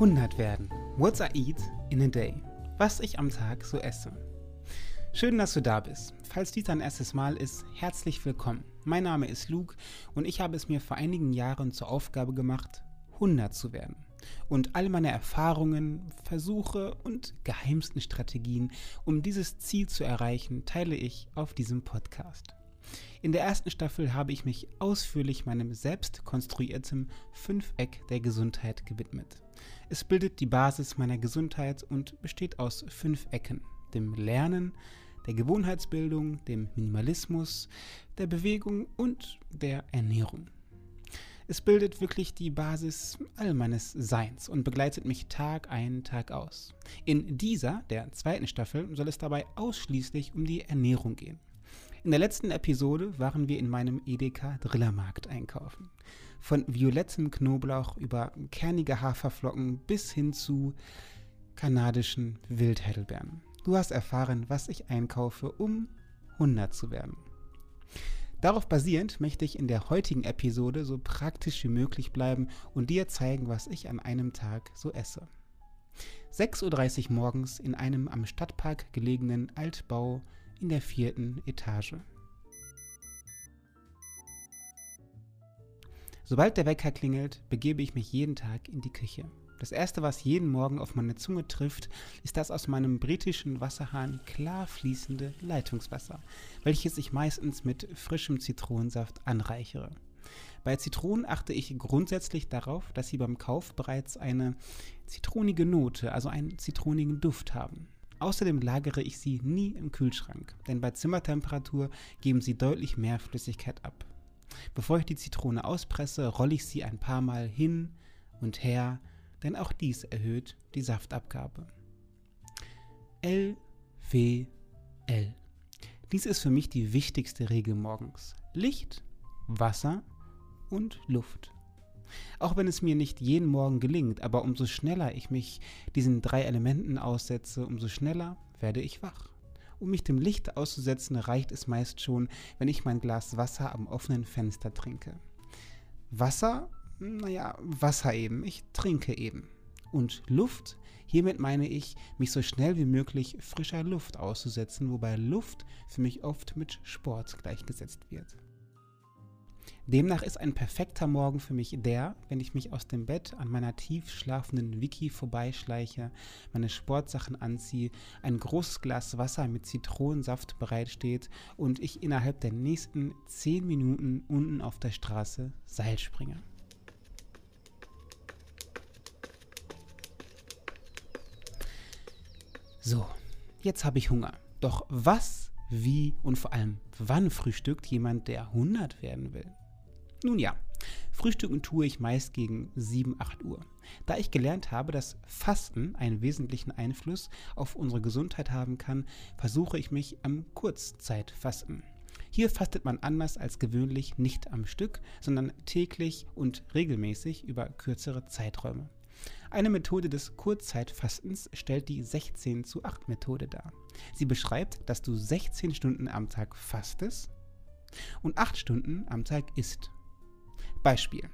100 werden. What I eat in a day. Was ich am Tag so esse. Schön, dass du da bist. Falls dies dein erstes Mal ist, herzlich willkommen. Mein Name ist Luke und ich habe es mir vor einigen Jahren zur Aufgabe gemacht, 100 zu werden. Und all meine Erfahrungen, Versuche und geheimsten Strategien, um dieses Ziel zu erreichen, teile ich auf diesem Podcast. In der ersten Staffel habe ich mich ausführlich meinem selbst konstruierten Fünfeck der Gesundheit gewidmet. Es bildet die Basis meiner Gesundheit und besteht aus fünf Ecken, dem Lernen, der Gewohnheitsbildung, dem Minimalismus, der Bewegung und der Ernährung. Es bildet wirklich die Basis all meines Seins und begleitet mich Tag ein, Tag aus. In dieser, der zweiten Staffel, soll es dabei ausschließlich um die Ernährung gehen. In der letzten Episode waren wir in meinem Edeka Drillermarkt einkaufen. Von violettem Knoblauch über kernige Haferflocken bis hin zu kanadischen Wildheidelbeeren. Du hast erfahren, was ich einkaufe, um 100 zu werden. Darauf basierend möchte ich in der heutigen Episode so praktisch wie möglich bleiben und dir zeigen, was ich an einem Tag so esse. 6.30 Uhr morgens in einem am Stadtpark gelegenen Altbau in der vierten Etage. Sobald der Wecker klingelt, begebe ich mich jeden Tag in die Küche. Das erste, was jeden Morgen auf meine Zunge trifft, ist das aus meinem britischen Wasserhahn klar fließende Leitungswasser, welches ich meistens mit frischem Zitronensaft anreichere. Bei Zitronen achte ich grundsätzlich darauf, dass sie beim Kauf bereits eine zitronige Note, also einen zitronigen Duft haben. Außerdem lagere ich sie nie im Kühlschrank, denn bei Zimmertemperatur geben sie deutlich mehr Flüssigkeit ab. Bevor ich die Zitrone auspresse, rolle ich sie ein paar Mal hin und her, denn auch dies erhöht die Saftabgabe. L W L. Dies ist für mich die wichtigste Regel morgens. Licht, Wasser und Luft. Auch wenn es mir nicht jeden Morgen gelingt, aber umso schneller ich mich diesen drei Elementen aussetze, umso schneller werde ich wach. Um mich dem Licht auszusetzen, reicht es meist schon, wenn ich mein Glas Wasser am offenen Fenster trinke. Wasser? Naja, Wasser eben. Ich trinke eben. Und Luft? Hiermit meine ich, mich so schnell wie möglich frischer Luft auszusetzen, wobei Luft für mich oft mit Sport gleichgesetzt wird. Demnach ist ein perfekter Morgen für mich der, wenn ich mich aus dem Bett an meiner tief schlafenden Vicky vorbeischleiche, meine Sportsachen anziehe, ein großes Glas Wasser mit Zitronensaft bereitsteht und ich innerhalb der nächsten 10 Minuten unten auf der Straße Seil springe. So, jetzt habe ich Hunger. Doch was, wie und vor allem wann frühstückt jemand, der 100 werden will? Nun ja, frühstücken tue ich meist gegen 7, 8 Uhr. Da ich gelernt habe, dass Fasten einen wesentlichen Einfluss auf unsere Gesundheit haben kann, versuche ich mich am Kurzzeitfasten. Hier fastet man anders als gewöhnlich nicht am Stück, sondern täglich und regelmäßig über kürzere Zeiträume. Eine Methode des Kurzzeitfastens stellt die 16 zu 8 Methode dar. Sie beschreibt, dass du 16 Stunden am Tag fastest und 8 Stunden am Tag isst. Beispiel.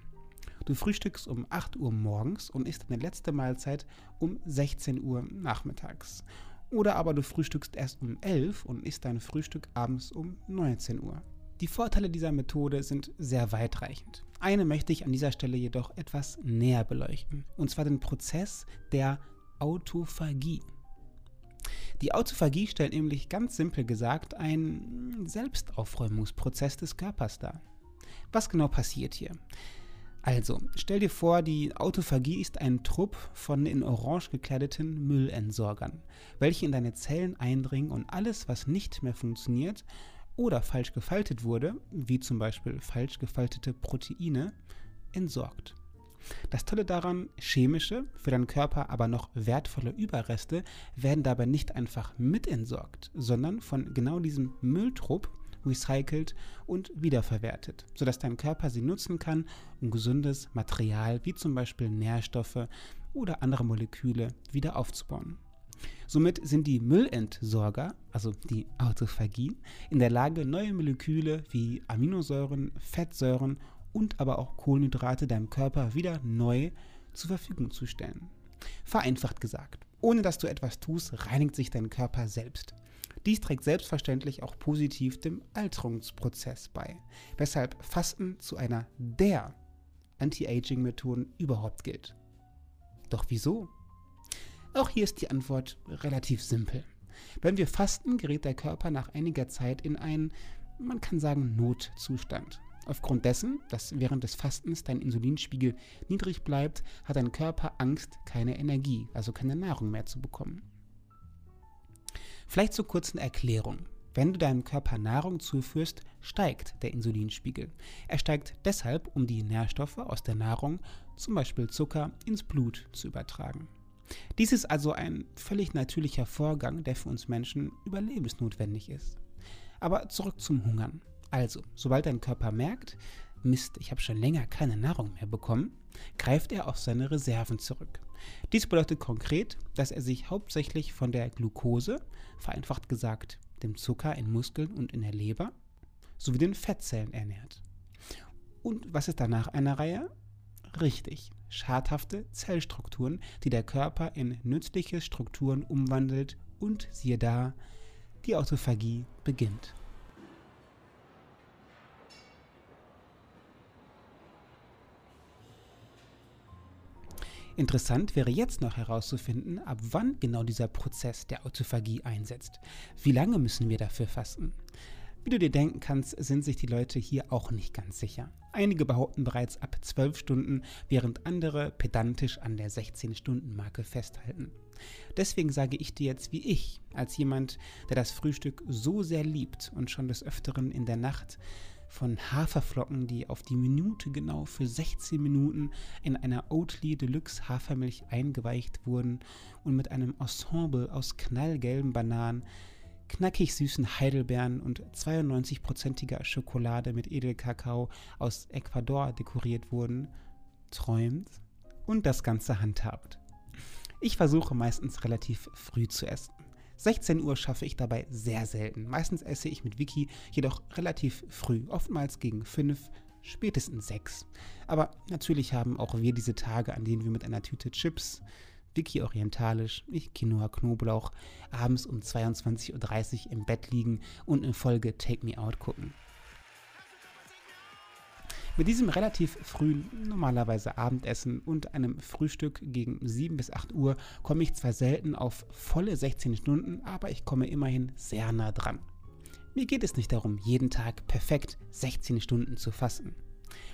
Du frühstückst um 8 Uhr morgens und isst deine letzte Mahlzeit um 16 Uhr nachmittags. Oder aber du frühstückst erst um 11 und isst dein Frühstück abends um 19 Uhr. Die Vorteile dieser Methode sind sehr weitreichend. Eine möchte ich an dieser Stelle jedoch etwas näher beleuchten, und zwar den Prozess der Autophagie. Die Autophagie stellt nämlich ganz simpel gesagt einen Selbstaufräumungsprozess des Körpers dar. Was genau passiert hier? Also, stell dir vor, die Autophagie ist ein Trupp von in Orange gekleideten Müllentsorgern, welche in deine Zellen eindringen und alles, was nicht mehr funktioniert oder falsch gefaltet wurde, wie zum Beispiel falsch gefaltete Proteine, entsorgt. Das Tolle daran, chemische, für deinen Körper aber noch wertvolle Überreste werden dabei nicht einfach mitentsorgt, sondern von genau diesem Mülltrupp recycelt und wiederverwertet, sodass dein Körper sie nutzen kann, um gesundes Material wie zum Beispiel Nährstoffe oder andere Moleküle wieder aufzubauen. Somit sind die Müllentsorger, also die Autophagie, in der Lage, neue Moleküle wie Aminosäuren, Fettsäuren und aber auch Kohlenhydrate deinem Körper wieder neu zur Verfügung zu stellen. Vereinfacht gesagt, ohne dass du etwas tust, reinigt sich dein Körper selbst. Dies trägt selbstverständlich auch positiv dem Alterungsprozess bei, weshalb Fasten zu einer der Anti-Aging-Methoden überhaupt gilt. Doch wieso? Auch hier ist die Antwort relativ simpel. Wenn wir fasten, gerät der Körper nach einiger Zeit in einen, man kann sagen, Notzustand. Aufgrund dessen, dass während des Fastens dein Insulinspiegel niedrig bleibt, hat dein Körper Angst, keine Energie, also keine Nahrung mehr zu bekommen. Vielleicht zur kurzen Erklärung. Wenn du deinem Körper Nahrung zuführst, steigt der Insulinspiegel. Er steigt deshalb, um die Nährstoffe aus der Nahrung, zum Beispiel Zucker, ins Blut zu übertragen. Dies ist also ein völlig natürlicher Vorgang, der für uns Menschen überlebensnotwendig ist. Aber zurück zum Hungern. Also, sobald dein Körper merkt, Mist, ich habe schon länger keine Nahrung mehr bekommen, greift er auf seine Reserven zurück. Dies bedeutet konkret, dass er sich hauptsächlich von der Glucose, vereinfacht gesagt dem Zucker in Muskeln und in der Leber, sowie den Fettzellen ernährt. Und was ist danach eine Reihe? Richtig, schadhafte Zellstrukturen, die der Körper in nützliche Strukturen umwandelt und siehe da, die Autophagie beginnt. Interessant wäre jetzt noch herauszufinden, ab wann genau dieser Prozess der Autophagie einsetzt. Wie lange müssen wir dafür fasten? Wie du dir denken kannst, sind sich die Leute hier auch nicht ganz sicher. Einige behaupten bereits ab 12 Stunden, während andere pedantisch an der 16-Stunden-Marke festhalten. Deswegen sage ich dir jetzt wie ich, als jemand, der das Frühstück so sehr liebt und schon des Öfteren in der Nacht von Haferflocken, die auf die Minute genau für 16 Minuten in einer Oatly Deluxe Hafermilch eingeweicht wurden und mit einem Ensemble aus knallgelben Bananen, knackig süßen Heidelbeeren und 92%iger Schokolade mit Edelkakao aus Ecuador dekoriert wurden, träumt und das Ganze handhabt. Ich versuche meistens relativ früh zu essen. 16 Uhr schaffe ich dabei sehr selten. Meistens esse ich mit Vicky jedoch relativ früh, oftmals gegen 5, spätestens 6. Aber natürlich haben auch wir diese Tage, an denen wir mit einer Tüte Chips, Vicky orientalisch, ich Quinoa Knoblauch, abends um 22.30 Uhr im Bett liegen und in Folge Take Me Out gucken. Mit diesem relativ frühen, normalerweise Abendessen und einem Frühstück gegen 7 bis 8 Uhr komme ich zwar selten auf volle 16 Stunden, aber ich komme immerhin sehr nah dran. Mir geht es nicht darum, jeden Tag perfekt 16 Stunden zu fasten.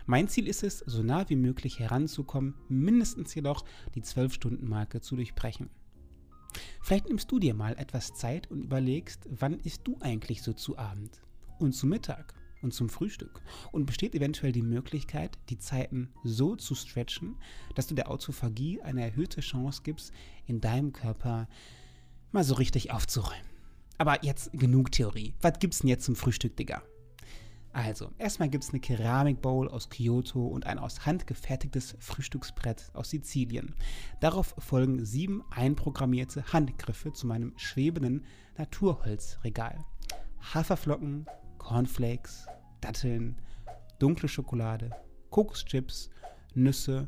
Mein Ziel ist es, so nah wie möglich heranzukommen, mindestens jedoch die 12-Stunden-Marke zu durchbrechen. Vielleicht nimmst du dir mal etwas Zeit und überlegst, wann isst du eigentlich so zu Abend und zu Mittag und zum Frühstück. Und besteht eventuell die Möglichkeit, die Zeiten so zu stretchen, dass du der Autophagie eine erhöhte Chance gibst, in deinem Körper mal so richtig aufzuräumen. Aber jetzt genug Theorie. Was gibt's denn jetzt zum Frühstück, Digga? Also, erstmal gibt es eine Keramikbowl aus Kyoto und ein aus Hand gefertigtes Frühstücksbrett aus Sizilien. Darauf folgen sieben einprogrammierte Handgriffe zu meinem schwebenden Naturholzregal. Haferflocken, Cornflakes, Datteln, dunkle Schokolade, Kokoschips, Nüsse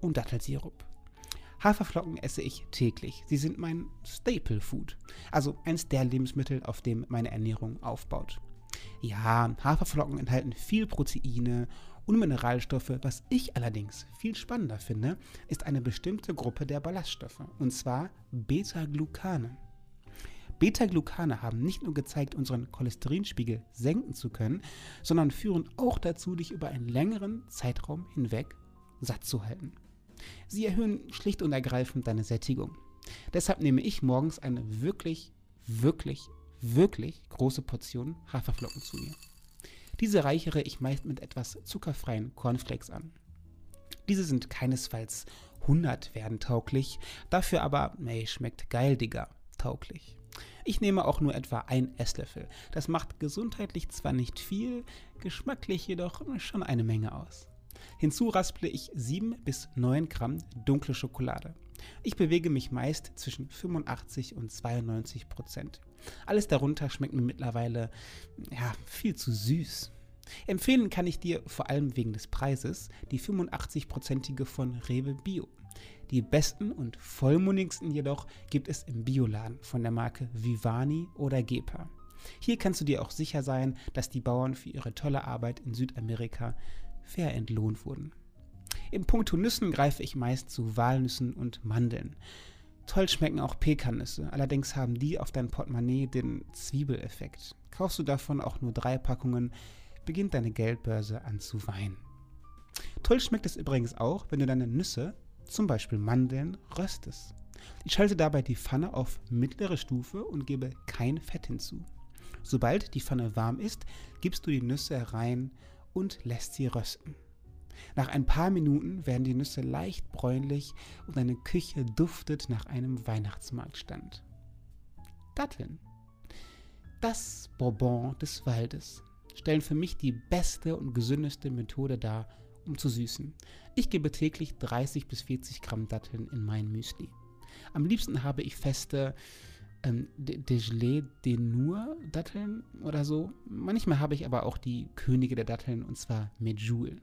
und Dattelsirup. Haferflocken esse ich täglich. Sie sind mein Staple Food, also eines der Lebensmittel, auf dem meine Ernährung aufbaut. Ja, Haferflocken enthalten viel Proteine und Mineralstoffe. Was ich allerdings viel spannender finde, ist eine bestimmte Gruppe der Ballaststoffe, und zwar Beta-Glucane. Beta-Glucane haben nicht nur gezeigt, unseren Cholesterinspiegel senken zu können, sondern führen auch dazu, dich über einen längeren Zeitraum hinweg satt zu halten. Sie erhöhen schlicht und ergreifend deine Sättigung. Deshalb nehme ich morgens eine wirklich, wirklich, wirklich große Portion Haferflocken zu mir. Diese reichere ich meist mit etwas zuckerfreien Cornflakes an. Diese sind keinesfalls 100 werden tauglich, dafür aber, ey, schmeckt geil, Digga, tauglich. Ich nehme auch nur etwa ein Esslöffel. Das macht gesundheitlich zwar nicht viel, geschmacklich jedoch schon eine Menge aus. Hinzu rasple ich 7 bis 9 Gramm dunkle Schokolade. Ich bewege mich meist zwischen 85 und 92 Prozent. Alles darunter schmeckt mir mittlerweile ja, viel zu süß. Empfehlen kann ich dir vor allem wegen des Preises die 85%ige von Rewe Bio. Die besten und vollmundigsten jedoch gibt es im Bioladen von der Marke Vivani oder Gepa. Hier kannst du dir auch sicher sein, dass die Bauern für ihre tolle Arbeit in Südamerika fair entlohnt wurden. Im Punkto Nüssen greife ich meist zu Walnüssen und Mandeln. Toll schmecken auch Pekannüsse, allerdings haben die auf dein Portemonnaie den Zwiebeleffekt. Kaufst du davon auch nur drei Packungen, beginnt deine Geldbörse an zu weinen. Toll schmeckt es übrigens auch, wenn du deine Nüsse, zum Beispiel Mandeln, röstest. Ich schalte dabei die Pfanne auf mittlere Stufe und gebe kein Fett hinzu. Sobald die Pfanne warm ist, gibst du die Nüsse herein und lässt sie rösten. Nach ein paar Minuten werden die Nüsse leicht bräunlich und deine Küche duftet nach einem Weihnachtsmarktstand. Datteln. Das Bourbon des Waldes stellen für mich die beste und gesündeste Methode dar, um zu süßen. Ich gebe täglich 30 bis 40 Gramm Datteln in mein Müsli. Am liebsten habe ich feste ähm, Degelé de Nour Datteln oder so. Manchmal habe ich aber auch die Könige der Datteln und zwar Medjool.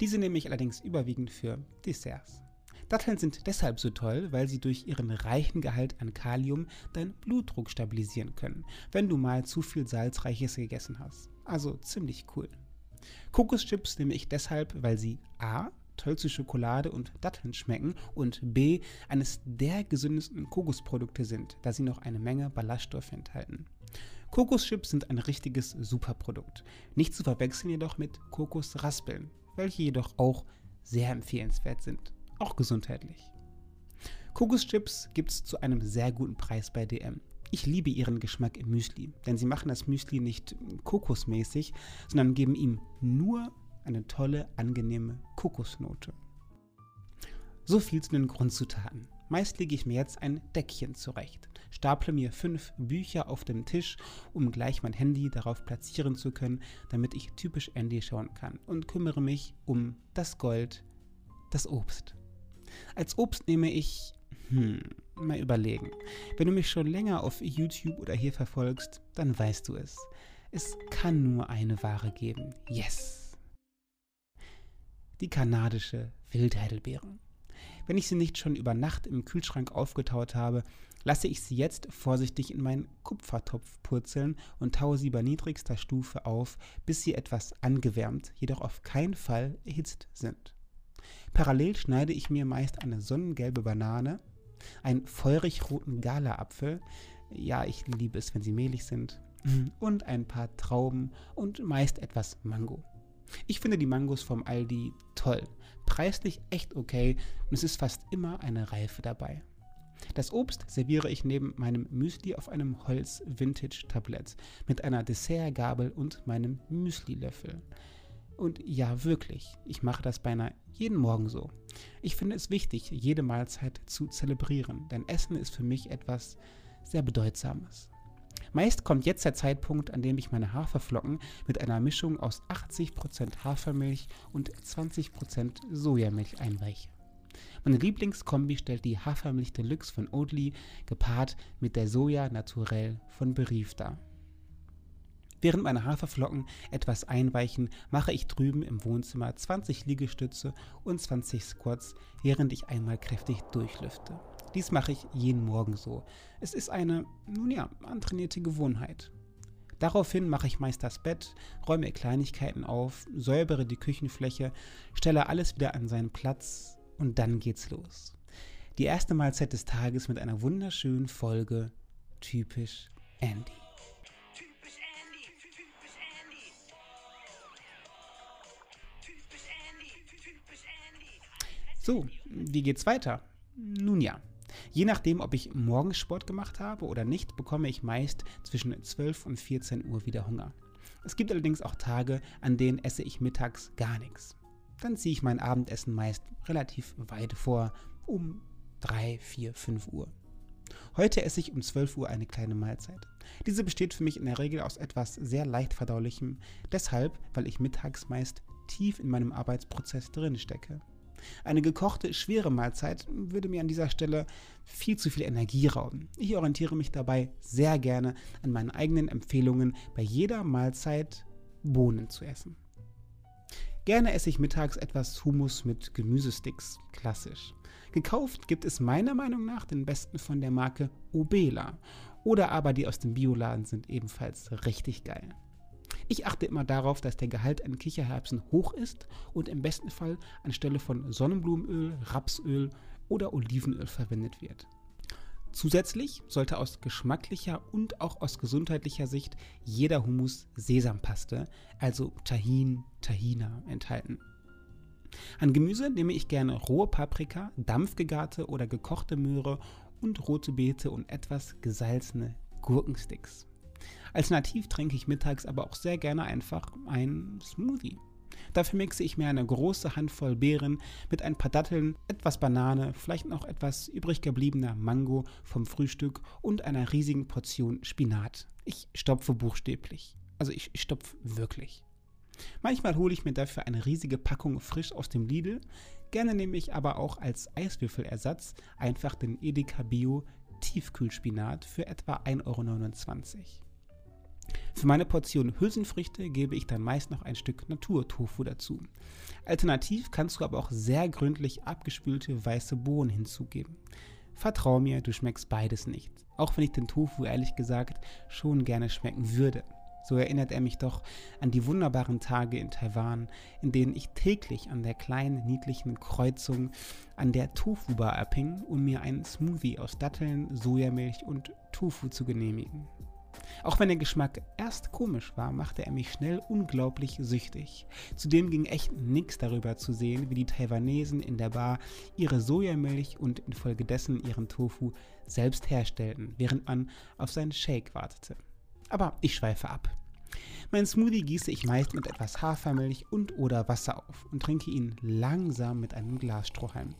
Diese nehme ich allerdings überwiegend für Desserts. Datteln sind deshalb so toll, weil sie durch ihren reichen Gehalt an Kalium deinen Blutdruck stabilisieren können, wenn du mal zu viel Salzreiches gegessen hast. Also ziemlich cool. Kokoschips nehme ich deshalb, weil sie a. toll zu Schokolade und Datteln schmecken und b. eines der gesündesten Kokosprodukte sind, da sie noch eine Menge Ballaststoffe enthalten. Kokoschips sind ein richtiges Superprodukt. Nicht zu verwechseln jedoch mit Kokosraspeln, welche jedoch auch sehr empfehlenswert sind auch gesundheitlich. Kokoschips gibt es zu einem sehr guten Preis bei DM. Ich liebe ihren Geschmack im Müsli, denn sie machen das Müsli nicht kokosmäßig, sondern geben ihm nur eine tolle, angenehme Kokosnote. So viel zu den Grundzutaten. Meist lege ich mir jetzt ein Deckchen zurecht, staple mir fünf Bücher auf dem Tisch, um gleich mein Handy darauf platzieren zu können, damit ich typisch Andy schauen kann und kümmere mich um das Gold, das Obst. Als Obst nehme ich, hm, mal überlegen. Wenn du mich schon länger auf YouTube oder hier verfolgst, dann weißt du es. Es kann nur eine Ware geben. Yes! Die kanadische Wildheidelbeere. Wenn ich sie nicht schon über Nacht im Kühlschrank aufgetaut habe, lasse ich sie jetzt vorsichtig in meinen Kupfertopf purzeln und taue sie bei niedrigster Stufe auf, bis sie etwas angewärmt, jedoch auf keinen Fall erhitzt sind. Parallel schneide ich mir meist eine sonnengelbe Banane, einen feurig roten Gala-Apfel, ja, ich liebe es, wenn sie mehlig sind, und ein paar Trauben und meist etwas Mango. Ich finde die Mangos vom Aldi toll, preislich echt okay und es ist fast immer eine Reife dabei. Das Obst serviere ich neben meinem Müsli auf einem Holz-Vintage-Tablett mit einer Dessertgabel und meinem Müsli-Löffel. Und ja, wirklich, ich mache das beinahe jeden Morgen so. Ich finde es wichtig, jede Mahlzeit zu zelebrieren, denn Essen ist für mich etwas sehr Bedeutsames. Meist kommt jetzt der Zeitpunkt, an dem ich meine Haferflocken mit einer Mischung aus 80% Hafermilch und 20% Sojamilch einweiche. Meine Lieblingskombi stellt die Hafermilch Deluxe von Oatly gepaart mit der Soja Naturell von Berief dar. Während meine Haferflocken etwas einweichen, mache ich drüben im Wohnzimmer 20 Liegestütze und 20 Squats, während ich einmal kräftig durchlüfte. Dies mache ich jeden Morgen so. Es ist eine, nun ja, antrainierte Gewohnheit. Daraufhin mache ich meist das Bett, räume Kleinigkeiten auf, säubere die Küchenfläche, stelle alles wieder an seinen Platz und dann geht's los. Die erste Mahlzeit des Tages mit einer wunderschönen Folge typisch Andy. So, wie geht's weiter? Nun ja. Je nachdem, ob ich morgens Sport gemacht habe oder nicht, bekomme ich meist zwischen 12 und 14 Uhr wieder Hunger. Es gibt allerdings auch Tage, an denen esse ich mittags gar nichts. Dann ziehe ich mein Abendessen meist relativ weit vor, um 3, 4, 5 Uhr. Heute esse ich um 12 Uhr eine kleine Mahlzeit. Diese besteht für mich in der Regel aus etwas sehr leicht verdaulichem, deshalb, weil ich mittags meist tief in meinem Arbeitsprozess drin stecke. Eine gekochte, schwere Mahlzeit würde mir an dieser Stelle viel zu viel Energie rauben. Ich orientiere mich dabei sehr gerne an meinen eigenen Empfehlungen bei jeder Mahlzeit Bohnen zu essen. Gerne esse ich mittags etwas Hummus mit Gemüsesticks, klassisch. Gekauft gibt es meiner Meinung nach den besten von der Marke Obela. Oder aber die aus dem Bioladen sind ebenfalls richtig geil. Ich achte immer darauf, dass der Gehalt an Kichererbsen hoch ist und im besten Fall anstelle von Sonnenblumenöl, Rapsöl oder Olivenöl verwendet wird. Zusätzlich sollte aus geschmacklicher und auch aus gesundheitlicher Sicht jeder Hummus Sesampaste, also Tahin, Tahina, enthalten. An Gemüse nehme ich gerne rohe Paprika, dampfgegarte oder gekochte Möhre und rote Beete und etwas gesalzene Gurkensticks. Alternativ trinke ich mittags aber auch sehr gerne einfach einen Smoothie. Dafür mixe ich mir eine große Handvoll Beeren mit ein paar Datteln, etwas Banane, vielleicht noch etwas übrig gebliebener Mango vom Frühstück und einer riesigen Portion Spinat. Ich stopfe buchstäblich. Also ich stopfe wirklich. Manchmal hole ich mir dafür eine riesige Packung frisch aus dem Lidl. Gerne nehme ich aber auch als Eiswürfelersatz einfach den Edeka Bio Tiefkühlspinat für etwa 1,29 Euro. Für meine Portion Hülsenfrüchte gebe ich dann meist noch ein Stück Naturtofu dazu. Alternativ kannst du aber auch sehr gründlich abgespülte weiße Bohnen hinzugeben. Vertrau mir, du schmeckst beides nicht. Auch wenn ich den Tofu ehrlich gesagt schon gerne schmecken würde. So erinnert er mich doch an die wunderbaren Tage in Taiwan, in denen ich täglich an der kleinen, niedlichen Kreuzung an der Tofu-Bar abhing, um mir einen Smoothie aus Datteln, Sojamilch und Tofu zu genehmigen. Auch wenn der Geschmack erst komisch war, machte er mich schnell unglaublich süchtig. Zudem ging echt nichts darüber zu sehen, wie die Taiwanesen in der Bar ihre Sojamilch und infolgedessen ihren Tofu selbst herstellten, während man auf seinen Shake wartete. Aber ich schweife ab. Mein Smoothie gieße ich meist mit etwas Hafermilch und oder Wasser auf und trinke ihn langsam mit einem Glas Strohhalm.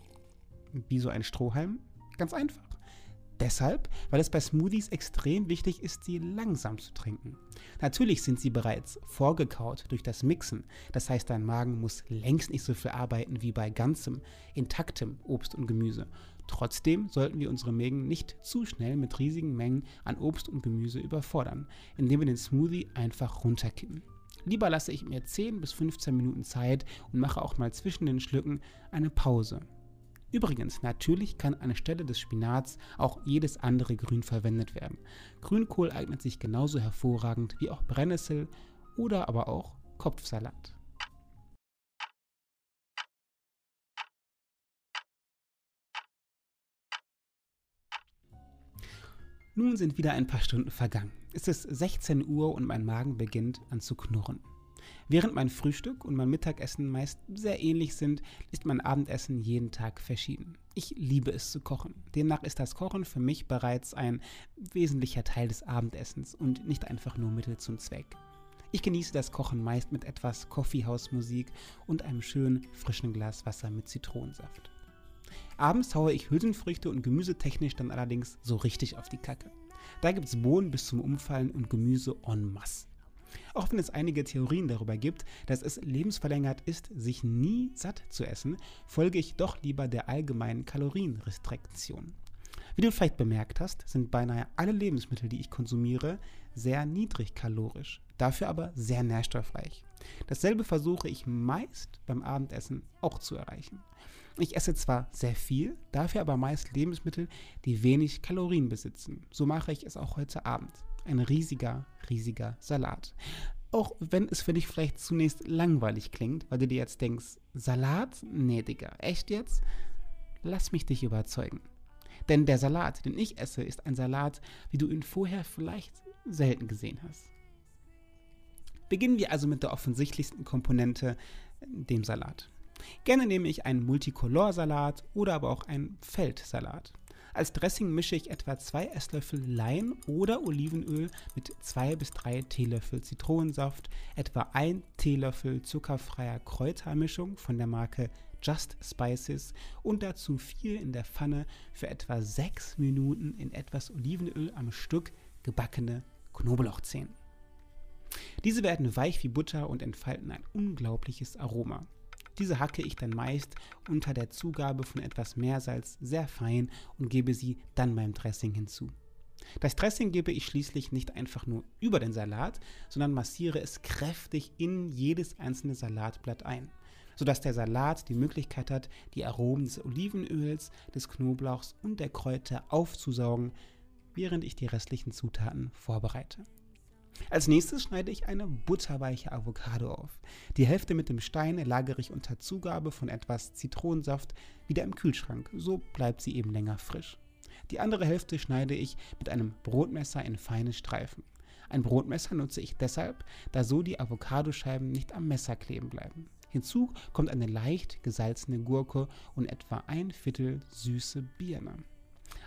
Wie so ein Strohhalm? Ganz einfach. Deshalb, weil es bei Smoothies extrem wichtig ist, sie langsam zu trinken. Natürlich sind sie bereits vorgekaut durch das Mixen, das heißt dein Magen muss längst nicht so viel arbeiten wie bei ganzem, intaktem Obst und Gemüse. Trotzdem sollten wir unsere Mägen nicht zu schnell mit riesigen Mengen an Obst und Gemüse überfordern, indem wir den Smoothie einfach runterkippen. Lieber lasse ich mir 10 bis 15 Minuten Zeit und mache auch mal zwischen den Schlücken eine Pause. Übrigens, natürlich kann anstelle des Spinats auch jedes andere Grün verwendet werden. Grünkohl eignet sich genauso hervorragend wie auch Brennnessel oder aber auch Kopfsalat. Nun sind wieder ein paar Stunden vergangen. Es ist 16 Uhr und mein Magen beginnt an zu knurren. Während mein Frühstück und mein Mittagessen meist sehr ähnlich sind, ist mein Abendessen jeden Tag verschieden. Ich liebe es zu kochen. Demnach ist das Kochen für mich bereits ein wesentlicher Teil des Abendessens und nicht einfach nur Mittel zum Zweck. Ich genieße das Kochen meist mit etwas Coffeehouse-Musik und einem schönen frischen Glas Wasser mit Zitronensaft. Abends haue ich Hülsenfrüchte und gemüsetechnisch dann allerdings so richtig auf die Kacke. Da gibt es Bohnen bis zum Umfallen und Gemüse en masse. Auch wenn es einige Theorien darüber gibt, dass es lebensverlängert ist, sich nie satt zu essen, folge ich doch lieber der allgemeinen Kalorienrestriktion. Wie du vielleicht bemerkt hast, sind beinahe alle Lebensmittel, die ich konsumiere, sehr niedrig kalorisch, dafür aber sehr nährstoffreich. Dasselbe versuche ich meist beim Abendessen auch zu erreichen. Ich esse zwar sehr viel, dafür aber meist Lebensmittel, die wenig Kalorien besitzen. So mache ich es auch heute Abend ein riesiger, riesiger Salat. Auch wenn es für dich vielleicht zunächst langweilig klingt, weil du dir jetzt denkst, Salat? Nee, Digga, echt jetzt? Lass mich dich überzeugen. Denn der Salat, den ich esse, ist ein Salat, wie du ihn vorher vielleicht selten gesehen hast. Beginnen wir also mit der offensichtlichsten Komponente, dem Salat. Gerne nehme ich einen Multicolor-Salat oder aber auch einen Feldsalat. Als Dressing mische ich etwa 2 Esslöffel Lein oder Olivenöl mit 2 bis 3 Teelöffel Zitronensaft, etwa 1 Teelöffel zuckerfreier Kräutermischung von der Marke Just Spices und dazu viel in der Pfanne für etwa 6 Minuten in etwas Olivenöl am Stück gebackene Knoblauchzehen. Diese werden weich wie Butter und entfalten ein unglaubliches Aroma. Diese hacke ich dann meist unter der Zugabe von etwas Meersalz sehr fein und gebe sie dann beim Dressing hinzu. Das Dressing gebe ich schließlich nicht einfach nur über den Salat, sondern massiere es kräftig in jedes einzelne Salatblatt ein, sodass der Salat die Möglichkeit hat, die Aromen des Olivenöls, des Knoblauchs und der Kräuter aufzusaugen, während ich die restlichen Zutaten vorbereite. Als nächstes schneide ich eine butterweiche Avocado auf. Die Hälfte mit dem Stein lagere ich unter Zugabe von etwas Zitronensaft wieder im Kühlschrank, so bleibt sie eben länger frisch. Die andere Hälfte schneide ich mit einem Brotmesser in feine Streifen. Ein Brotmesser nutze ich deshalb, da so die Avocadoscheiben nicht am Messer kleben bleiben. Hinzu kommt eine leicht gesalzene Gurke und etwa ein Viertel süße Birne.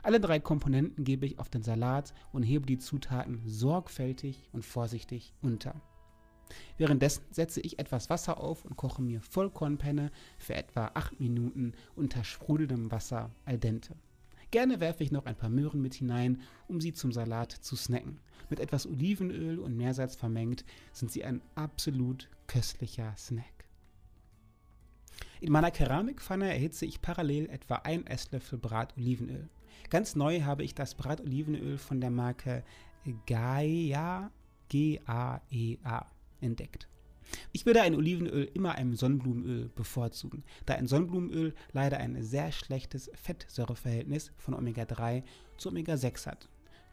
Alle drei Komponenten gebe ich auf den Salat und hebe die Zutaten sorgfältig und vorsichtig unter. Währenddessen setze ich etwas Wasser auf und koche mir Vollkornpenne für etwa 8 Minuten unter sprudelndem Wasser al dente. Gerne werfe ich noch ein paar Möhren mit hinein, um sie zum Salat zu snacken. Mit etwas Olivenöl und Meersalz vermengt sind sie ein absolut köstlicher Snack. In meiner Keramikpfanne erhitze ich parallel etwa ein Esslöffel Bratolivenöl. Ganz neu habe ich das Bratolivenöl von der Marke Gaia, G-A-E-A, e entdeckt. Ich würde ein Olivenöl immer einem Sonnenblumenöl bevorzugen, da ein Sonnenblumenöl leider ein sehr schlechtes Fettsäureverhältnis von Omega-3 zu Omega-6 hat.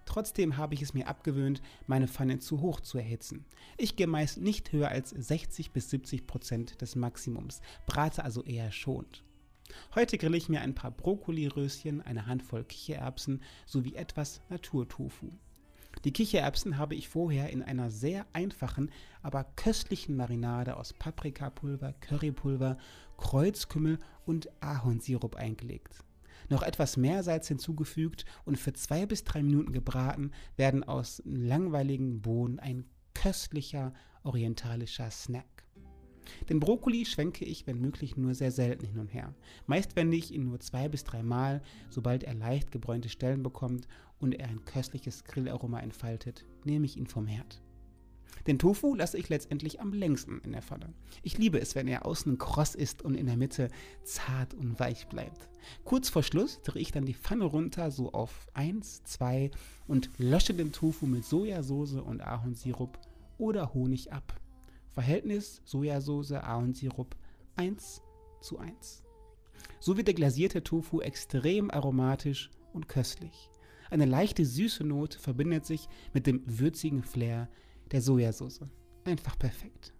Trotzdem habe ich es mir abgewöhnt, meine Pfanne zu hoch zu erhitzen. Ich gehe meist nicht höher als 60 bis 70 Prozent des Maximums, brate also eher schonend. Heute grille ich mir ein paar Brokkoliröschen, eine Handvoll Kichererbsen sowie etwas Naturtofu. Die Kichererbsen habe ich vorher in einer sehr einfachen, aber köstlichen Marinade aus Paprikapulver, Currypulver, Kreuzkümmel und Ahornsirup eingelegt. Noch etwas Meersalz hinzugefügt und für zwei bis drei Minuten gebraten, werden aus langweiligen Bohnen ein köstlicher orientalischer Snack. Den Brokkoli schwenke ich, wenn möglich, nur sehr selten hin und her. Meist wende ich ihn nur zwei bis drei Mal, sobald er leicht gebräunte Stellen bekommt und er ein köstliches Grillaroma entfaltet, nehme ich ihn vom Herd. Den Tofu lasse ich letztendlich am längsten in der Pfanne. Ich liebe es, wenn er außen kross ist und in der Mitte zart und weich bleibt. Kurz vor Schluss drehe ich dann die Pfanne runter, so auf 1, 2 und lösche den Tofu mit Sojasauce und Ahornsirup oder Honig ab. Verhältnis Sojasauce, Ahornsirup 1 zu 1. So wird der glasierte Tofu extrem aromatisch und köstlich. Eine leichte süße Note verbindet sich mit dem würzigen Flair der Sojasauce. Einfach perfekt.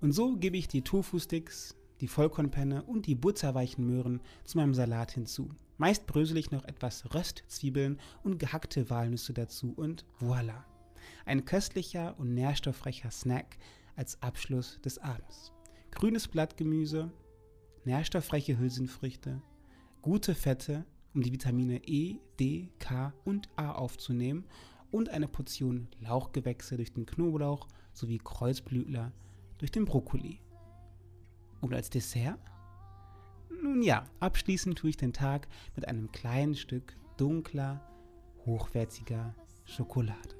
Und so gebe ich die Tofu-Sticks, die Vollkornpenne und die butterweichen Möhren zu meinem Salat hinzu. Meist brösel ich noch etwas Röstzwiebeln und gehackte Walnüsse dazu und voilà. Ein köstlicher und nährstoffreicher Snack als Abschluss des Abends. Grünes Blattgemüse, nährstoffreiche Hülsenfrüchte, gute Fette, um die Vitamine E, D, K und A aufzunehmen und eine Portion Lauchgewächse durch den Knoblauch sowie Kreuzblütler durch den Brokkoli. Und als Dessert? Nun ja, abschließend tue ich den Tag mit einem kleinen Stück dunkler, hochwertiger Schokolade.